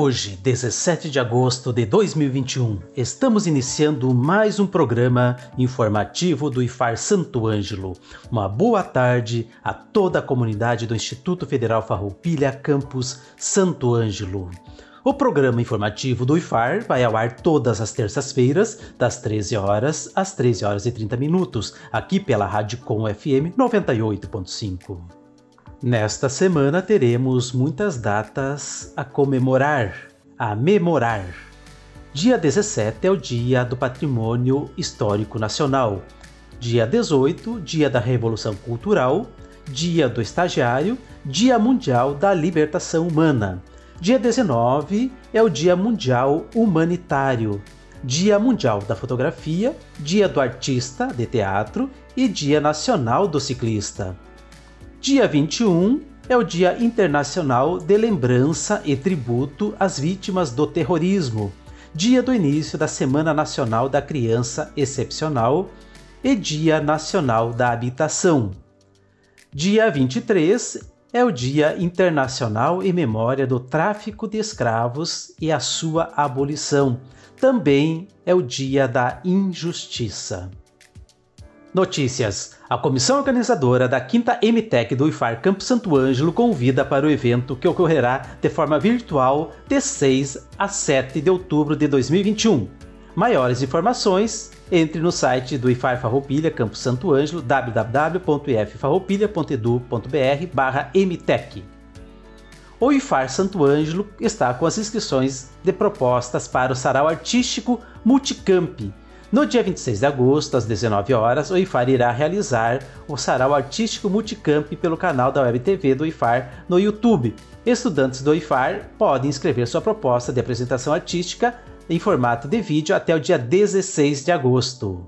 Hoje, 17 de agosto de 2021, estamos iniciando mais um programa informativo do IFAR Santo Ângelo. Uma boa tarde a toda a comunidade do Instituto Federal Farroupilha Campus Santo Ângelo. O programa informativo do IFAR vai ao ar todas as terças-feiras, das 13 horas às 13 horas e 30 minutos, aqui pela Rádio Com FM 98.5. Nesta semana teremos muitas datas a comemorar, a memorar. Dia 17 é o Dia do Patrimônio Histórico Nacional. Dia 18, Dia da Revolução Cultural. Dia do Estagiário. Dia Mundial da Libertação Humana. Dia 19 é o Dia Mundial Humanitário. Dia Mundial da Fotografia, Dia do Artista de Teatro e Dia Nacional do Ciclista. Dia 21 é o Dia Internacional de Lembrança e Tributo às Vítimas do Terrorismo, dia do início da Semana Nacional da Criança Excepcional e Dia Nacional da Habitação. Dia 23 é o Dia Internacional em memória do tráfico de escravos e a sua abolição. Também é o Dia da Injustiça. Notícias. A comissão organizadora da quinta MTEC do IFAR Campo Santo Ângelo convida para o evento que ocorrerá de forma virtual de 6 a 7 de outubro de 2021. Maiores informações, entre no site do IFAR Farroupilha Campo Santo Ângelo, www.iffarroupilha.edu.br MTEC. O IFAR Santo Ângelo está com as inscrições de propostas para o Sarau Artístico Multicamp, no dia 26 de agosto, às 19 horas, o IFAR irá realizar o sarau artístico multicamp pelo canal da Web TV do IFAR no YouTube. Estudantes do IFAR podem inscrever sua proposta de apresentação artística em formato de vídeo até o dia 16 de agosto.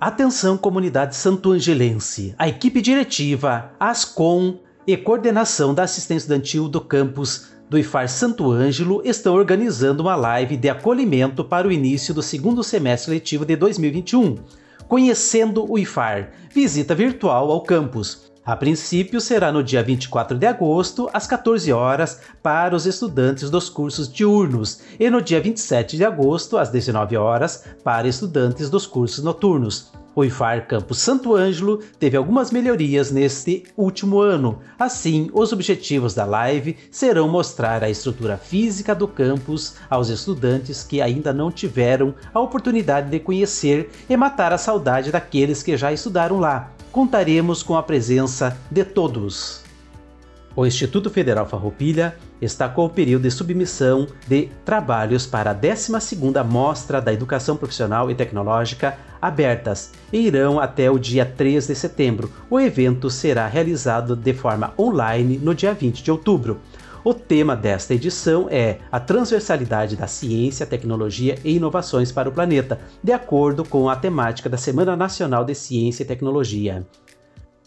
Atenção comunidade santo-angelense, a equipe diretiva, ASCOM e coordenação da assistência estudantil do campus do IFAR Santo Ângelo estão organizando uma live de acolhimento para o início do segundo semestre letivo de 2021, conhecendo o IFAR, visita virtual ao campus. A princípio será no dia 24 de agosto, às 14 horas, para os estudantes dos cursos diurnos, e no dia 27 de agosto, às 19 horas, para estudantes dos cursos noturnos. O IFAR Campus Santo Ângelo teve algumas melhorias neste último ano. Assim, os objetivos da live serão mostrar a estrutura física do campus aos estudantes que ainda não tiveram a oportunidade de conhecer e matar a saudade daqueles que já estudaram lá. Contaremos com a presença de todos. O Instituto Federal Farroupilha está com o período de submissão de trabalhos para a 12ª Mostra da Educação Profissional e Tecnológica abertas e irão até o dia 3 de setembro. O evento será realizado de forma online no dia 20 de outubro. O tema desta edição é a transversalidade da ciência, tecnologia e inovações para o planeta, de acordo com a temática da Semana Nacional de Ciência e Tecnologia.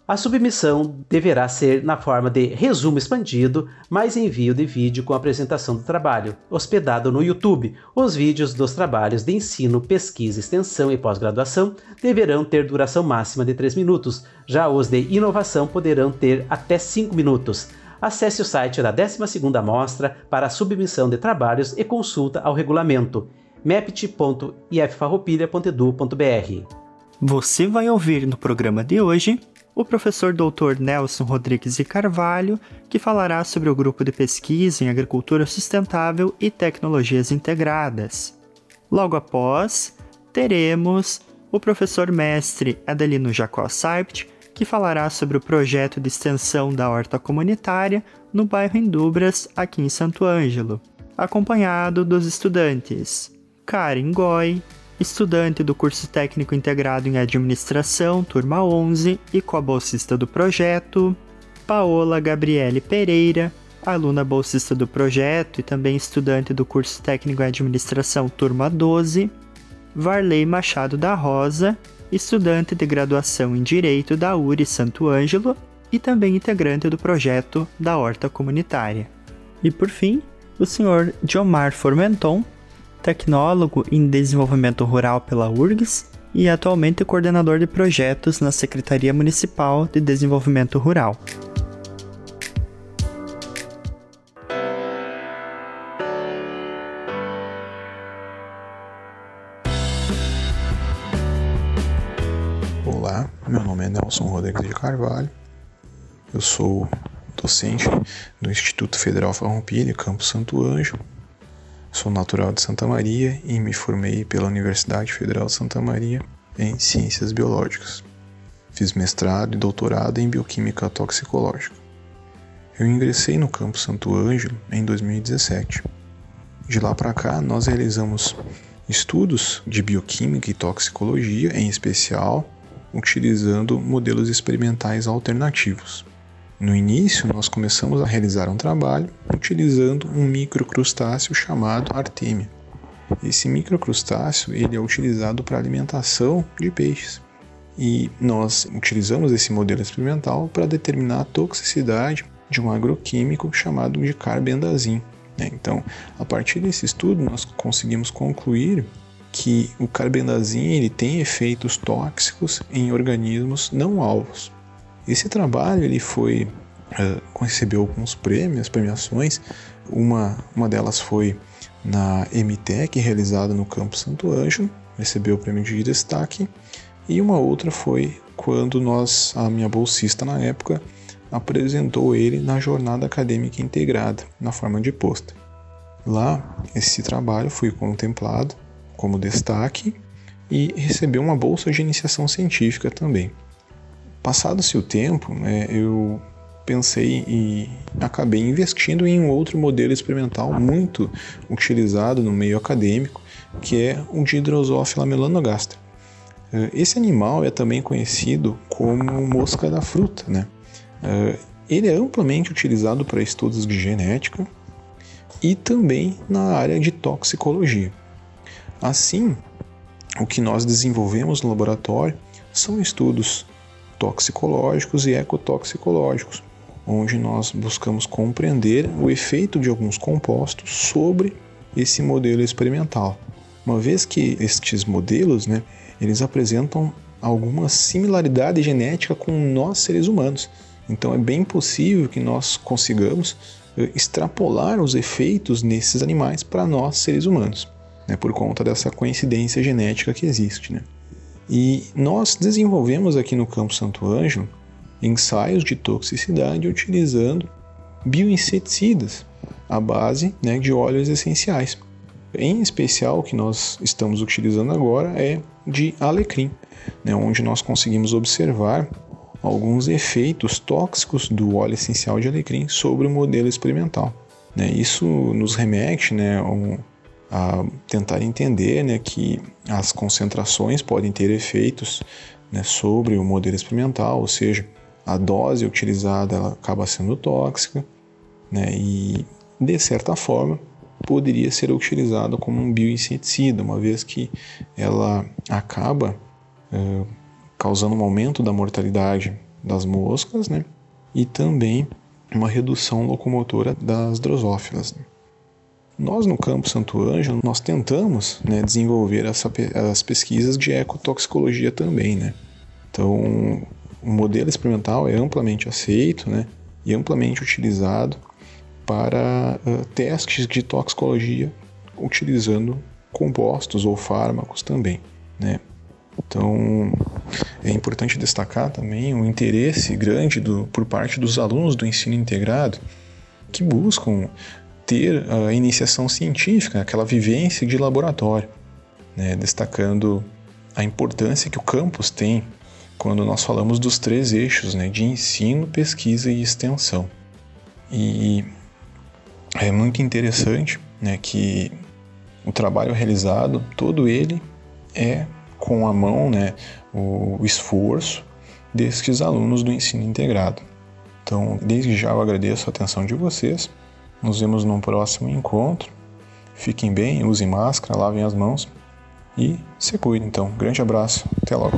A submissão deverá ser na forma de resumo expandido, mais envio de vídeo com apresentação do trabalho, hospedado no YouTube. Os vídeos dos trabalhos de ensino, pesquisa, extensão e pós-graduação deverão ter duração máxima de 3 minutos, já os de inovação poderão ter até 5 minutos. Acesse o site da 12ª Mostra para a submissão de trabalhos e consulta ao regulamento mept.iffarroupilha.edu.br. Você vai ouvir no programa de hoje o professor Dr. Nelson Rodrigues de Carvalho, que falará sobre o grupo de pesquisa em agricultura sustentável e tecnologias integradas. Logo após, teremos o professor mestre Adelino Jacó Saipt, que falará sobre o projeto de extensão da horta comunitária no bairro Indubras, aqui em Santo Ângelo, acompanhado dos estudantes Karen Goy, estudante do curso técnico integrado em administração, turma 11, e co-bolsista do projeto, Paola Gabriele Pereira, aluna bolsista do projeto e também estudante do curso técnico em administração turma 12, Varley Machado da Rosa, estudante de graduação em Direito da URI Santo Ângelo e também integrante do projeto da Horta Comunitária. E por fim, o senhor Diomar Formenton, tecnólogo em desenvolvimento rural pela URGS e atualmente coordenador de projetos na Secretaria Municipal de Desenvolvimento Rural. Olá, meu nome é Nelson Rodrigues de Carvalho. Eu sou docente do Instituto Federal Farroupilha, Campo Santo Anjo. Sou natural de Santa Maria e me formei pela Universidade Federal de Santa Maria em Ciências Biológicas. Fiz mestrado e doutorado em Bioquímica Toxicológica. Eu ingressei no Campo Santo Ângelo em 2017. De lá para cá, nós realizamos estudos de bioquímica e toxicologia, em especial utilizando modelos experimentais alternativos. No início, nós começamos a realizar um trabalho utilizando um microcrustáceo chamado artemia. Esse microcrustáceo ele é utilizado para alimentação de peixes. E nós utilizamos esse modelo experimental para determinar a toxicidade de um agroquímico chamado de carbendazim. Né? Então, a partir desse estudo, nós conseguimos concluir que o carbendazim ele tem efeitos tóxicos em organismos não alvos. Esse trabalho ele foi uh, recebeu alguns prêmios, premiações. Uma, uma delas foi na MTEC, realizada no Campo Santo Ângelo, recebeu o prêmio de destaque. E uma outra foi quando nós, a minha bolsista na época, apresentou ele na jornada acadêmica integrada, na forma de pôster. Lá, esse trabalho foi contemplado como destaque e recebeu uma bolsa de iniciação científica também. Passado-se o tempo, né, eu pensei e acabei investindo em um outro modelo experimental muito utilizado no meio acadêmico, que é o de Drosophila melanogaster. Eh, esse animal é também conhecido como mosca da fruta. Né? Eh, ele é amplamente utilizado para estudos de genética e também na área de toxicologia. Assim, o que nós desenvolvemos no laboratório são estudos toxicológicos e ecotoxicológicos, onde nós buscamos compreender o efeito de alguns compostos sobre esse modelo experimental. Uma vez que estes modelos, né, eles apresentam alguma similaridade genética com nós seres humanos. Então é bem possível que nós consigamos eh, extrapolar os efeitos nesses animais para nós seres humanos, né, por conta dessa coincidência genética que existe. Né? E nós desenvolvemos aqui no Campo Santo Ângelo ensaios de toxicidade utilizando bioinseticidas à base né, de óleos essenciais. Em especial, o que nós estamos utilizando agora é de alecrim, né, onde nós conseguimos observar alguns efeitos tóxicos do óleo essencial de alecrim sobre o modelo experimental. Né, isso nos remete né, a tentar entender né, que as concentrações podem ter efeitos né, sobre o modelo experimental, ou seja, a dose utilizada ela acaba sendo tóxica né, e, de certa forma, poderia ser utilizada como um bioinseticida, uma vez que ela acaba é, causando um aumento da mortalidade das moscas né, e também uma redução locomotora das drosófilas. Né. Nós no campo Santo Ângelo, nós tentamos né, desenvolver essa, as pesquisas de ecotoxicologia também. Né? Então, o modelo experimental é amplamente aceito né, e amplamente utilizado para uh, testes de toxicologia utilizando compostos ou fármacos também. Né? Então, é importante destacar também o interesse grande do, por parte dos alunos do ensino integrado que buscam ter a iniciação científica, aquela vivência de laboratório, né? destacando a importância que o campus tem quando nós falamos dos três eixos né, de ensino, pesquisa e extensão. E é muito interessante né, que o trabalho realizado, todo ele é com a mão né, o esforço destes alunos do ensino integrado. Então, desde já eu agradeço a atenção de vocês. Nos vemos num próximo encontro. Fiquem bem, usem máscara, lavem as mãos e se cuidem. Então, grande abraço, até logo.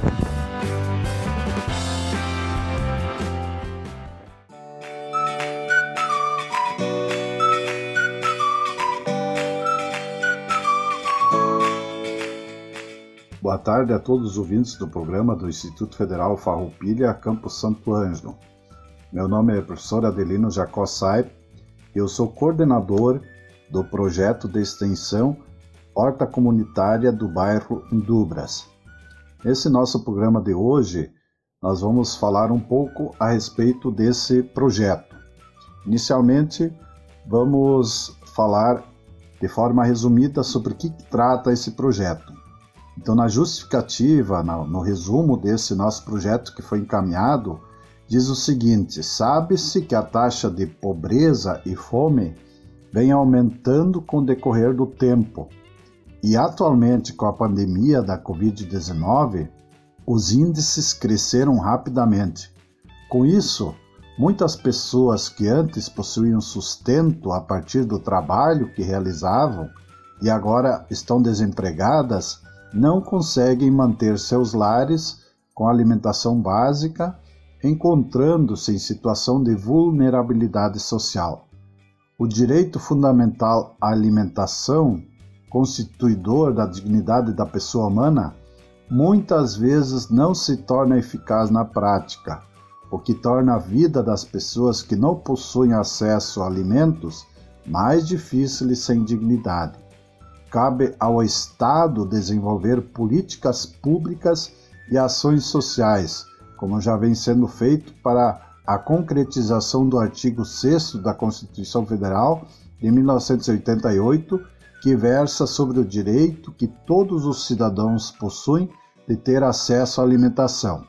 Boa tarde a todos os ouvintes do programa do Instituto Federal Farroupilha, Campus Santo Ângelo. Meu nome é professor Adelino Jacó Saip eu sou coordenador do projeto de extensão Horta Comunitária do bairro Indubras. Nesse nosso programa de hoje, nós vamos falar um pouco a respeito desse projeto. Inicialmente, vamos falar de forma resumida sobre o que trata esse projeto. Então, na justificativa, no resumo desse nosso projeto que foi encaminhado, diz o seguinte: sabe-se que a taxa de pobreza e fome vem aumentando com o decorrer do tempo. E atualmente, com a pandemia da Covid-19, os índices cresceram rapidamente. Com isso, muitas pessoas que antes possuíam sustento a partir do trabalho que realizavam e agora estão desempregadas não conseguem manter seus lares com alimentação básica, encontrando-se em situação de vulnerabilidade social. O direito fundamental à alimentação, constituidor da dignidade da pessoa humana, muitas vezes não se torna eficaz na prática, o que torna a vida das pessoas que não possuem acesso a alimentos mais difícil e sem dignidade. Cabe ao Estado desenvolver políticas públicas e ações sociais, como já vem sendo feito para a concretização do artigo 6 da Constituição Federal de 1988, que versa sobre o direito que todos os cidadãos possuem de ter acesso à alimentação.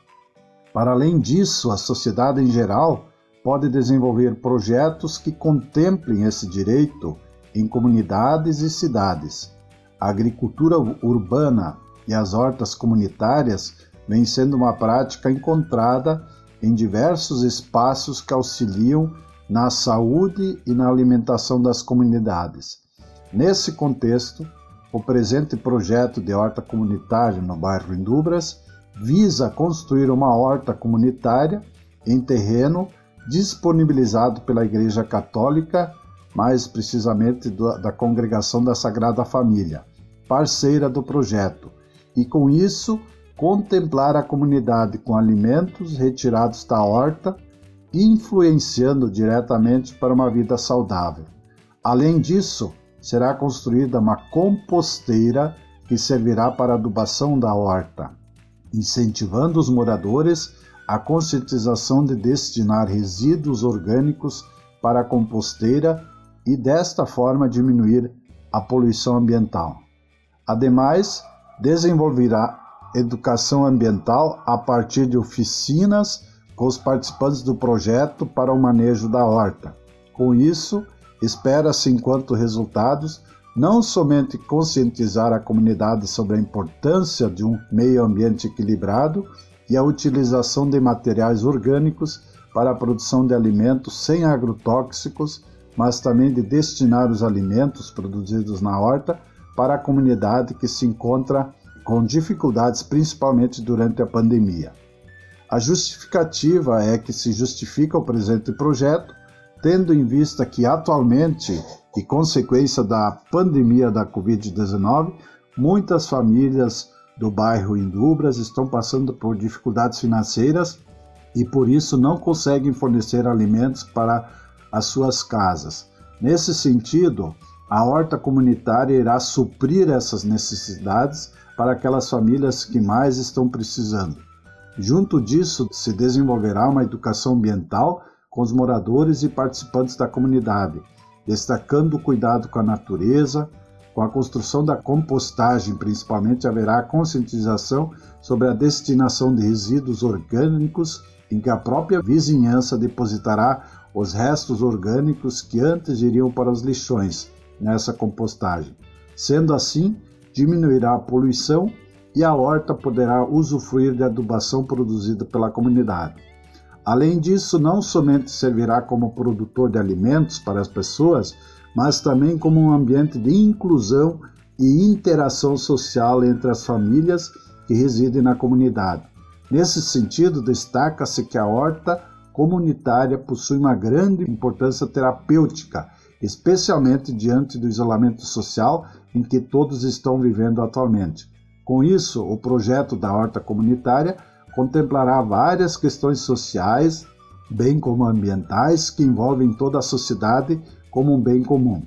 Para além disso, a sociedade em geral pode desenvolver projetos que contemplem esse direito em comunidades e cidades. A agricultura urbana e as hortas comunitárias vem sendo uma prática encontrada em diversos espaços que auxiliam na saúde e na alimentação das comunidades. Nesse contexto, o presente projeto de horta comunitária no bairro Indubras visa construir uma horta comunitária em terreno disponibilizado pela Igreja Católica, mais precisamente da Congregação da Sagrada Família, parceira do projeto, e com isso contemplar a comunidade com alimentos retirados da horta, influenciando diretamente para uma vida saudável. Além disso, será construída uma composteira que servirá para a adubação da horta, incentivando os moradores à conscientização de destinar resíduos orgânicos para a composteira e desta forma diminuir a poluição ambiental. Ademais, desenvolverá educação ambiental a partir de oficinas com os participantes do projeto para o manejo da horta. Com isso, espera-se, enquanto resultados, não somente conscientizar a comunidade sobre a importância de um meio ambiente equilibrado e a utilização de materiais orgânicos para a produção de alimentos sem agrotóxicos, mas também de destinar os alimentos produzidos na horta para a comunidade que se encontra com dificuldades principalmente durante a pandemia. A justificativa é que se justifica o presente projeto, tendo em vista que atualmente, e consequência da pandemia da Covid-19, muitas famílias do bairro Indubras estão passando por dificuldades financeiras e por isso não conseguem fornecer alimentos para as suas casas. Nesse sentido, a horta comunitária irá suprir essas necessidades para aquelas famílias que mais estão precisando. Junto disso, se desenvolverá uma educação ambiental com os moradores e participantes da comunidade, destacando o cuidado com a natureza, com a construção da compostagem, principalmente haverá conscientização sobre a destinação de resíduos orgânicos em que a própria vizinhança depositará os restos orgânicos que antes iriam para os lixões nessa compostagem. Sendo assim, diminuirá a poluição e a horta poderá usufruir de adubação produzida pela comunidade. Além disso, não somente servirá como produtor de alimentos para as pessoas, mas também como um ambiente de inclusão e interação social entre as famílias que residem na comunidade. Nesse sentido, destaca-se que a horta comunitária possui uma grande importância terapêutica, especialmente diante do isolamento social em que todos estão vivendo atualmente. Com isso, o projeto da horta comunitária contemplará várias questões sociais, bem como ambientais, que envolvem toda a sociedade como um bem comum.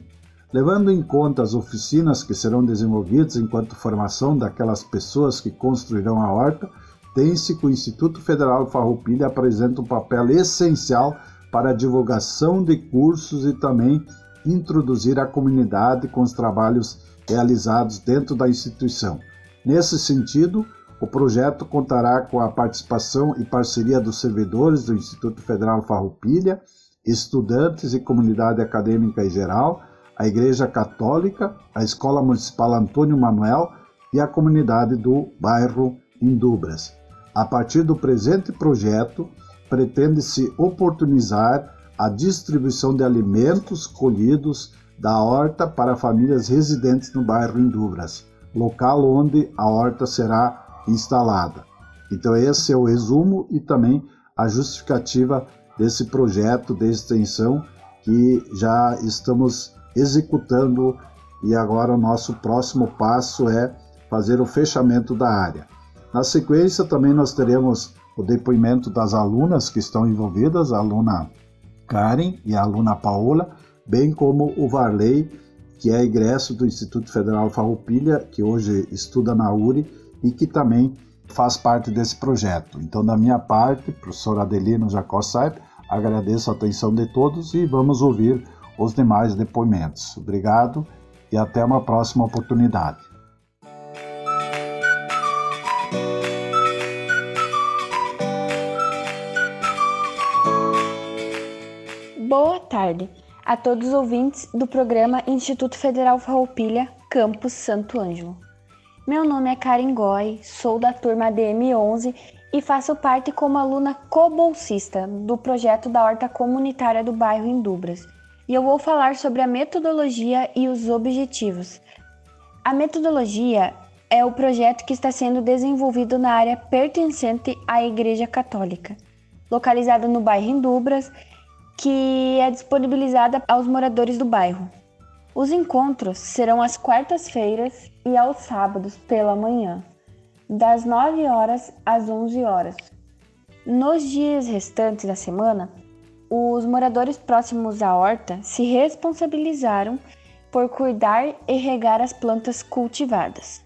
Levando em conta as oficinas que serão desenvolvidas enquanto formação daquelas pessoas que construirão a horta, tem-se que o Instituto Federal Farroupilha apresenta um papel essencial para a divulgação de cursos e também introduzir a comunidade com os trabalhos realizados dentro da instituição. Nesse sentido, o projeto contará com a participação e parceria dos servidores do Instituto Federal Farroupilha, estudantes e comunidade acadêmica em geral, a Igreja Católica, a Escola Municipal Antônio Manuel e a comunidade do bairro Indubras. A partir do presente projeto, pretende-se oportunizar a distribuição de alimentos colhidos da horta para famílias residentes no bairro Indubras, local onde a horta será instalada. Então, esse é o resumo e também a justificativa desse projeto de extensão que já estamos executando e agora o nosso próximo passo é fazer o fechamento da área. Na sequência, também nós teremos o depoimento das alunas que estão envolvidas, a aluna Karen e a aluna Paola, bem como o Varley, que é egresso do Instituto Federal Farroupilha, que hoje estuda na URI e que também faz parte desse projeto. Então, da minha parte, professor Adelino Jacó Saip, agradeço a atenção de todos e vamos ouvir os demais depoimentos. Obrigado e até uma próxima oportunidade. Boa tarde a todos os ouvintes do programa Instituto Federal Farroupilha, Campus Santo Ângelo. Meu nome é Karen Goy, sou da turma DM11 e faço parte como aluna co-bolsista do projeto da Horta Comunitária do bairro Indubras. E eu vou falar sobre a metodologia e os objetivos. A metodologia é o projeto que está sendo desenvolvido na área pertencente à Igreja Católica, localizada no bairro Indubras, que é disponibilizada aos moradores do bairro. Os encontros serão às quartas-feiras e aos sábados pela manhã, das 9 horas às 11 horas. Nos dias restantes da semana, os moradores próximos à horta se responsabilizaram por cuidar e regar as plantas cultivadas.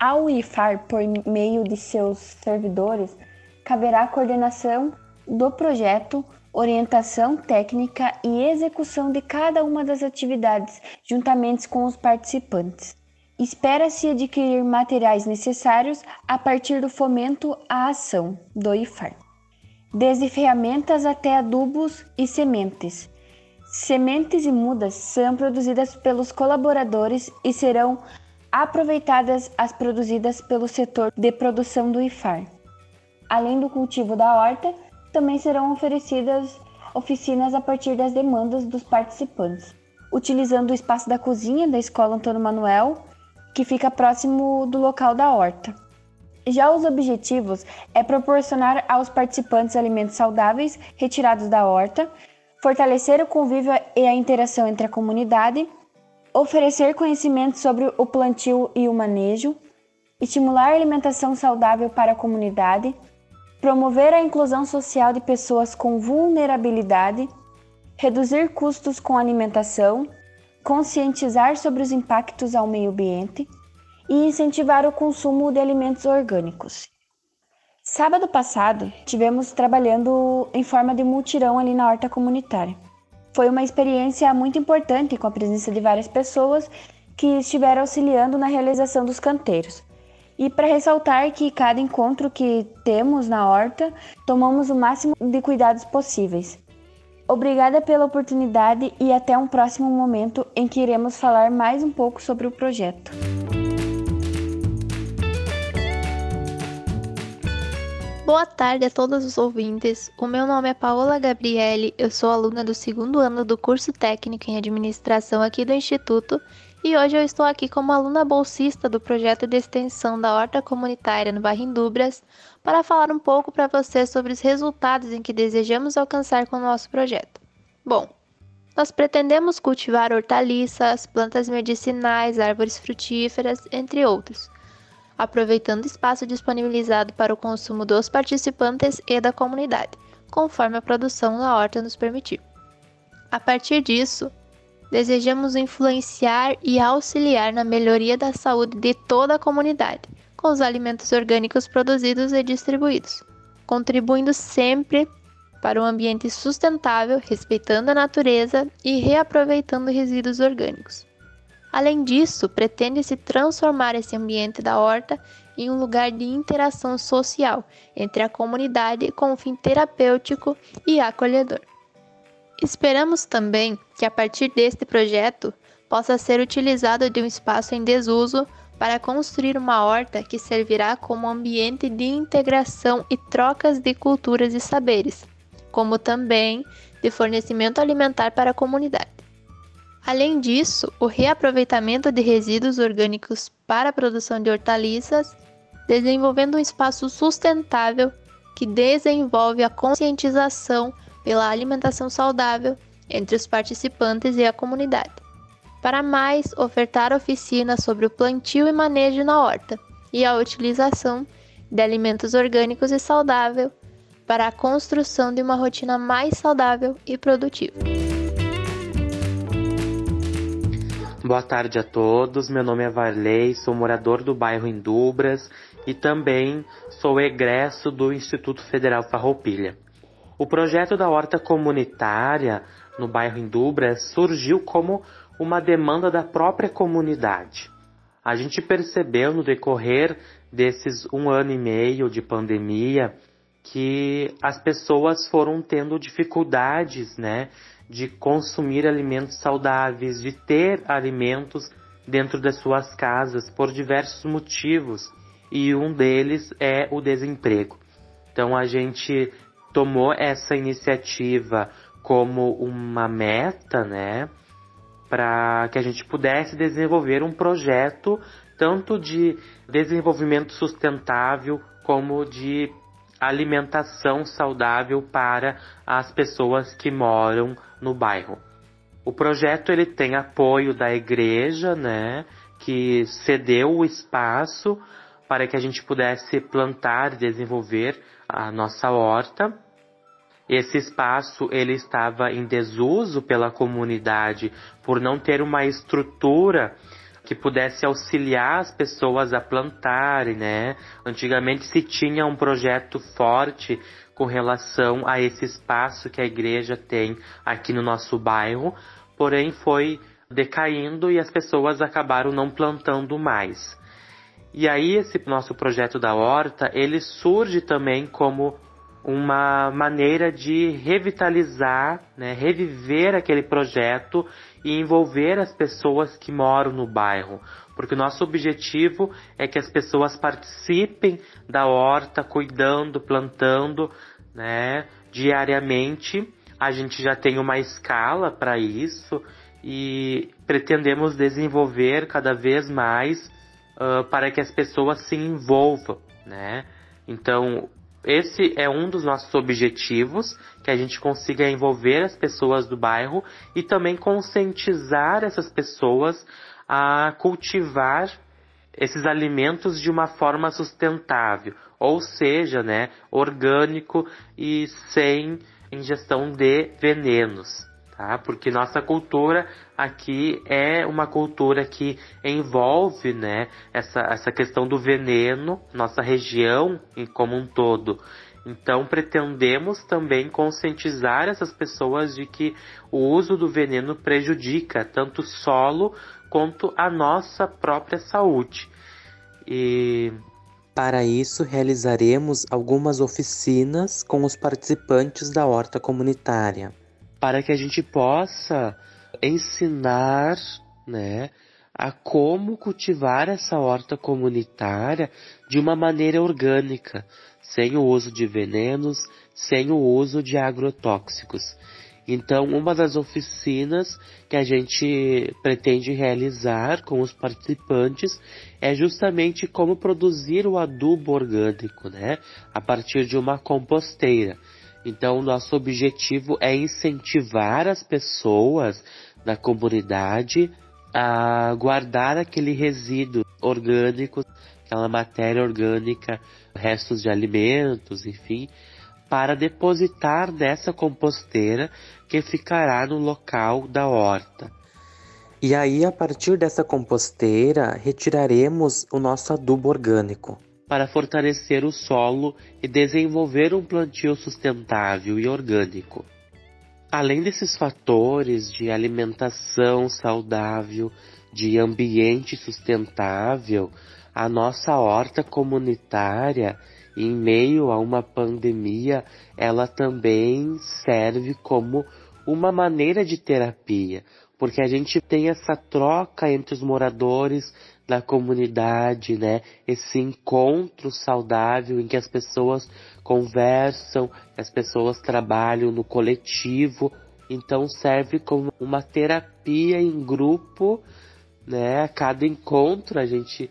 Ao IFAR, por meio de seus servidores, caberá a coordenação do projeto orientação técnica e execução de cada uma das atividades, juntamente com os participantes. Espera-se adquirir materiais necessários a partir do fomento à ação do IFAR, desde ferramentas até adubos e sementes. Sementes e mudas são produzidas pelos colaboradores e serão aproveitadas as produzidas pelo setor de produção do IFAR. Além do cultivo da horta, também serão oferecidas oficinas a partir das demandas dos participantes, utilizando o espaço da cozinha da Escola Antônio Manuel, que fica próximo do local da horta. Já os objetivos é proporcionar aos participantes alimentos saudáveis retirados da horta, fortalecer o convívio e a interação entre a comunidade, oferecer conhecimento sobre o plantio e o manejo, estimular a alimentação saudável para a comunidade, promover a inclusão social de pessoas com vulnerabilidade, reduzir custos com alimentação, conscientizar sobre os impactos ao meio ambiente e incentivar o consumo de alimentos orgânicos. Sábado passado, tivemos trabalhando em forma de multirão ali na horta comunitária. Foi uma experiência muito importante com a presença de várias pessoas que estiveram auxiliando na realização dos canteiros. E para ressaltar que cada encontro que temos na horta, tomamos o máximo de cuidados possíveis. Obrigada pela oportunidade e até um próximo momento em que iremos falar mais um pouco sobre o projeto. Boa tarde a todos os ouvintes. O meu nome é Paola Gabriele, eu sou aluna do segundo ano do curso técnico em administração aqui do Instituto e hoje eu estou aqui como aluna bolsista do projeto de extensão da horta comunitária no bairro Indubras para falar um pouco para vocês sobre os resultados em que desejamos alcançar com o nosso projeto. Bom, nós pretendemos cultivar hortaliças, plantas medicinais, árvores frutíferas, entre outros aproveitando o espaço disponibilizado para o consumo dos participantes e da comunidade, conforme a produção da horta nos permitir. A partir disso, desejamos influenciar e auxiliar na melhoria da saúde de toda a comunidade, com os alimentos orgânicos produzidos e distribuídos, contribuindo sempre para um ambiente sustentável, respeitando a natureza e reaproveitando resíduos orgânicos. Além disso, pretende-se transformar esse ambiente da horta em um lugar de interação social entre a comunidade com um fim terapêutico e acolhedor. Esperamos também que a partir deste projeto possa ser utilizado de um espaço em desuso para construir uma horta que servirá como ambiente de integração e trocas de culturas e saberes, como também de fornecimento alimentar para a comunidade. Além disso, o reaproveitamento de resíduos orgânicos para a produção de hortaliças, desenvolvendo um espaço sustentável que desenvolve a conscientização pela alimentação saudável entre os participantes e a comunidade. Para mais, ofertar oficinas sobre o plantio e manejo na horta e a utilização de alimentos orgânicos e saudáveis para a construção de uma rotina mais saudável e produtiva. Boa tarde a todos. Meu nome é Varley, sou morador do bairro Indubras e também sou egresso do Instituto Federal Farroupilha. O projeto da horta comunitária no bairro Indubras surgiu como uma demanda da própria comunidade. A gente percebeu no decorrer desses um ano e meio de pandemia que as pessoas foram tendo dificuldades, né, de consumir alimentos saudáveis, de ter alimentos dentro das suas casas por diversos motivos e um deles é o desemprego. Então a gente tomou essa iniciativa como uma meta, né, para que a gente pudesse desenvolver um projeto tanto de desenvolvimento sustentável como de alimentação saudável para as pessoas que moram no bairro. O projeto ele tem apoio da igreja, né, que cedeu o espaço para que a gente pudesse plantar e desenvolver a nossa horta. Esse espaço ele estava em desuso pela comunidade por não ter uma estrutura que pudesse auxiliar as pessoas a plantarem, né? Antigamente se tinha um projeto forte com relação a esse espaço que a igreja tem aqui no nosso bairro, porém foi decaindo e as pessoas acabaram não plantando mais. E aí esse nosso projeto da horta, ele surge também como uma maneira de revitalizar, né, reviver aquele projeto e envolver as pessoas que moram no bairro, porque o nosso objetivo é que as pessoas participem da horta, cuidando, plantando, né, diariamente. A gente já tem uma escala para isso e pretendemos desenvolver cada vez mais uh, para que as pessoas se envolvam, né? Então, esse é um dos nossos objetivos, que a gente consiga envolver as pessoas do bairro e também conscientizar essas pessoas a cultivar esses alimentos de uma forma sustentável, ou seja, né, orgânico e sem ingestão de venenos tá? Porque nossa cultura aqui é uma cultura que envolve, né, essa, essa questão do veneno, nossa região como um todo. Então pretendemos também conscientizar essas pessoas de que o uso do veneno prejudica tanto o solo quanto a nossa própria saúde. E para isso, realizaremos algumas oficinas com os participantes da horta comunitária para que a gente possa ensinar, né, a como cultivar essa horta comunitária de uma maneira orgânica, sem o uso de venenos, sem o uso de agrotóxicos. Então, uma das oficinas que a gente pretende realizar com os participantes é justamente como produzir o adubo orgânico, né? A partir de uma composteira. Então, nosso objetivo é incentivar as pessoas da comunidade a guardar aquele resíduo orgânico, aquela matéria orgânica, restos de alimentos, enfim, para depositar nessa composteira que ficará no local da horta. E aí, a partir dessa composteira, retiraremos o nosso adubo orgânico. Para fortalecer o solo e desenvolver um plantio sustentável e orgânico. Além desses fatores de alimentação saudável, de ambiente sustentável, a nossa horta comunitária em meio a uma pandemia, ela também serve como uma maneira de terapia, porque a gente tem essa troca entre os moradores da comunidade, né? Esse encontro saudável em que as pessoas conversam, as pessoas trabalham no coletivo, então serve como uma terapia em grupo, né? A cada encontro a gente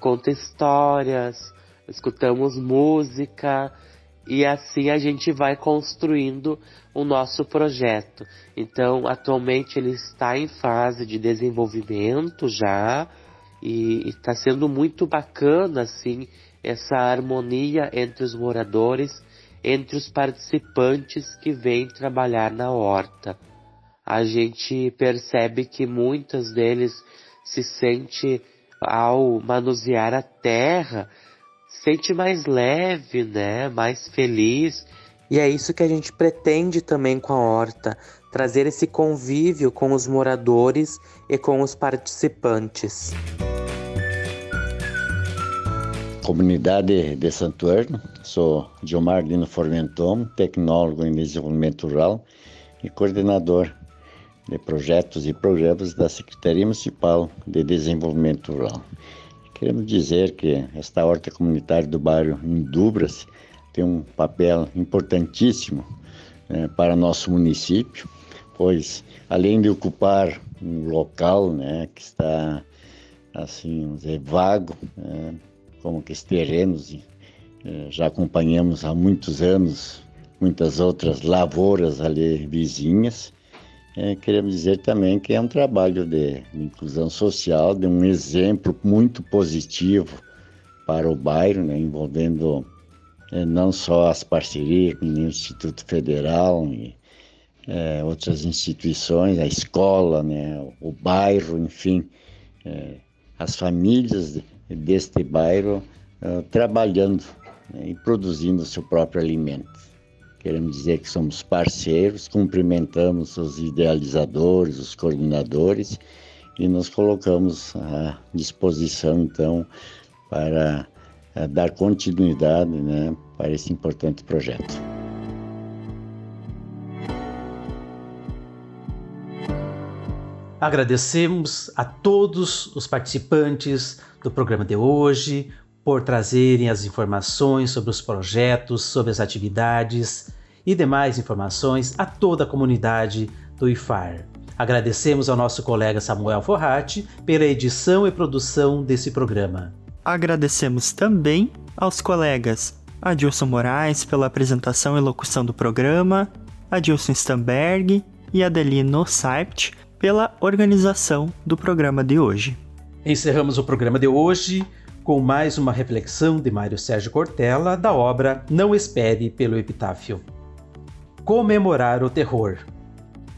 conta histórias, escutamos música e assim a gente vai construindo o nosso projeto. Então, atualmente ele está em fase de desenvolvimento já e está sendo muito bacana assim essa harmonia entre os moradores, entre os participantes que vêm trabalhar na horta. A gente percebe que muitos deles se sente ao manusear a terra sente mais leve, né? Mais feliz. E é isso que a gente pretende também com a horta, trazer esse convívio com os moradores e com os participantes. Comunidade de Santuário, sou Gilmar Lino Formenton, tecnólogo em desenvolvimento rural e coordenador de projetos e programas da Secretaria Municipal de Desenvolvimento Rural. Queremos dizer que esta horta comunitária do bairro Indubras tem um papel importantíssimo né, para nosso município, pois além de ocupar um local né, que está assim dizer, vago, né, como que os terrenos eh, já acompanhamos há muitos anos muitas outras lavouras ali vizinhas, é, queremos dizer também que é um trabalho de, de inclusão social, de um exemplo muito positivo para o bairro, né, envolvendo não só as parcerias com o Instituto Federal e é, outras instituições, a escola, né, o bairro, enfim, é, as famílias deste bairro é, trabalhando né, e produzindo o seu próprio alimento. Queremos dizer que somos parceiros, cumprimentamos os idealizadores, os coordenadores e nos colocamos à disposição, então, para eh, dar continuidade né, para esse importante projeto. Agradecemos a todos os participantes do programa de hoje, por trazerem as informações sobre os projetos, sobre as atividades e demais informações a toda a comunidade do IFAR. Agradecemos ao nosso colega Samuel Forratti pela edição e produção desse programa. Agradecemos também aos colegas Adilson Moraes pela apresentação e locução do programa, Adilson Stamberg e Adelino Saipt pela organização do programa de hoje. Encerramos o programa de hoje com mais uma reflexão de Mário Sérgio Cortella da obra Não Espere pelo Epitáfio. Comemorar o terror.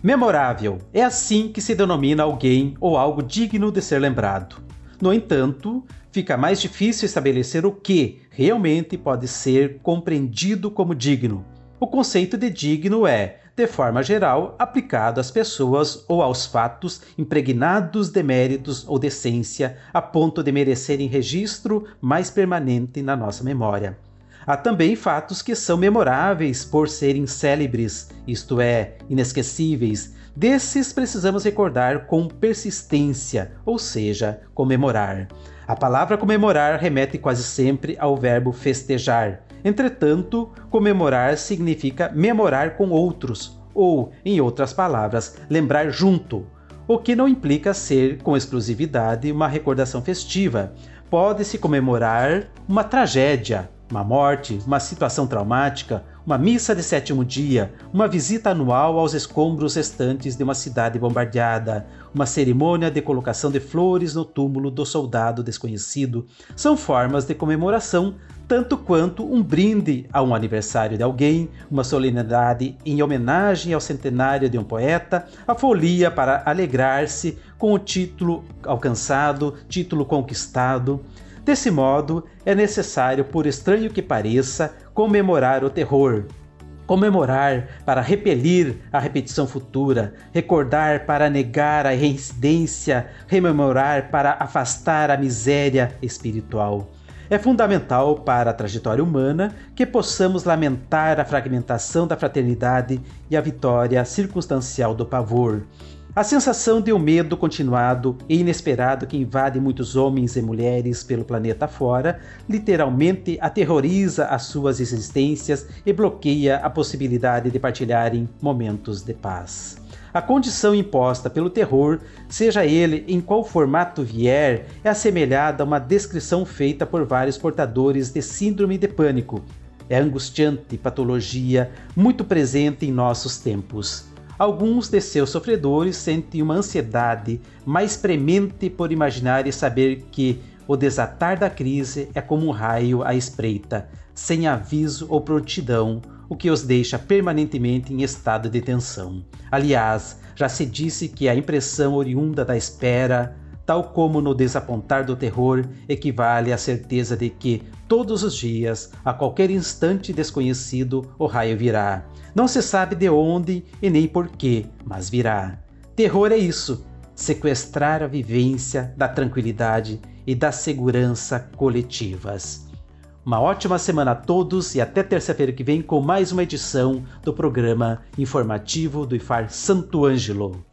Memorável é assim que se denomina alguém ou algo digno de ser lembrado. No entanto, fica mais difícil estabelecer o que realmente pode ser compreendido como digno. O conceito de digno é de forma geral, aplicado às pessoas ou aos fatos impregnados de méritos ou decência a ponto de merecerem registro mais permanente na nossa memória. Há também fatos que são memoráveis por serem célebres, isto é, inesquecíveis. Desses precisamos recordar com persistência, ou seja, comemorar. A palavra comemorar remete quase sempre ao verbo festejar, Entretanto, comemorar significa memorar com outros, ou, em outras palavras, lembrar junto, o que não implica ser, com exclusividade, uma recordação festiva. Pode-se comemorar uma tragédia, uma morte, uma situação traumática, uma missa de sétimo dia, uma visita anual aos escombros restantes de uma cidade bombardeada, uma cerimônia de colocação de flores no túmulo do soldado desconhecido, são formas de comemoração tanto quanto um brinde a um aniversário de alguém, uma solenidade em homenagem ao centenário de um poeta, a folia para alegrar-se com o título alcançado, título conquistado. Desse modo, é necessário, por estranho que pareça, comemorar o terror. Comemorar para repelir a repetição futura, recordar para negar a reincidência, rememorar para afastar a miséria espiritual. É fundamental para a trajetória humana que possamos lamentar a fragmentação da fraternidade e a vitória circunstancial do pavor. A sensação de um medo continuado e inesperado que invade muitos homens e mulheres pelo planeta fora literalmente aterroriza as suas existências e bloqueia a possibilidade de partilharem momentos de paz. A condição imposta pelo terror, seja ele em qual formato vier, é assemelhada a uma descrição feita por vários portadores de síndrome de pânico. É angustiante patologia muito presente em nossos tempos. Alguns de seus sofredores sentem uma ansiedade mais premente por imaginar e saber que o desatar da crise é como um raio à espreita, sem aviso ou prontidão, o que os deixa permanentemente em estado de tensão. Aliás, já se disse que a impressão oriunda da espera, tal como no desapontar do terror, equivale à certeza de que, todos os dias, a qualquer instante desconhecido, o raio virá. Não se sabe de onde e nem porquê, mas virá. Terror é isso: sequestrar a vivência da tranquilidade e da segurança coletivas. Uma ótima semana a todos e até terça-feira que vem com mais uma edição do programa informativo do IFAR Santo Ângelo.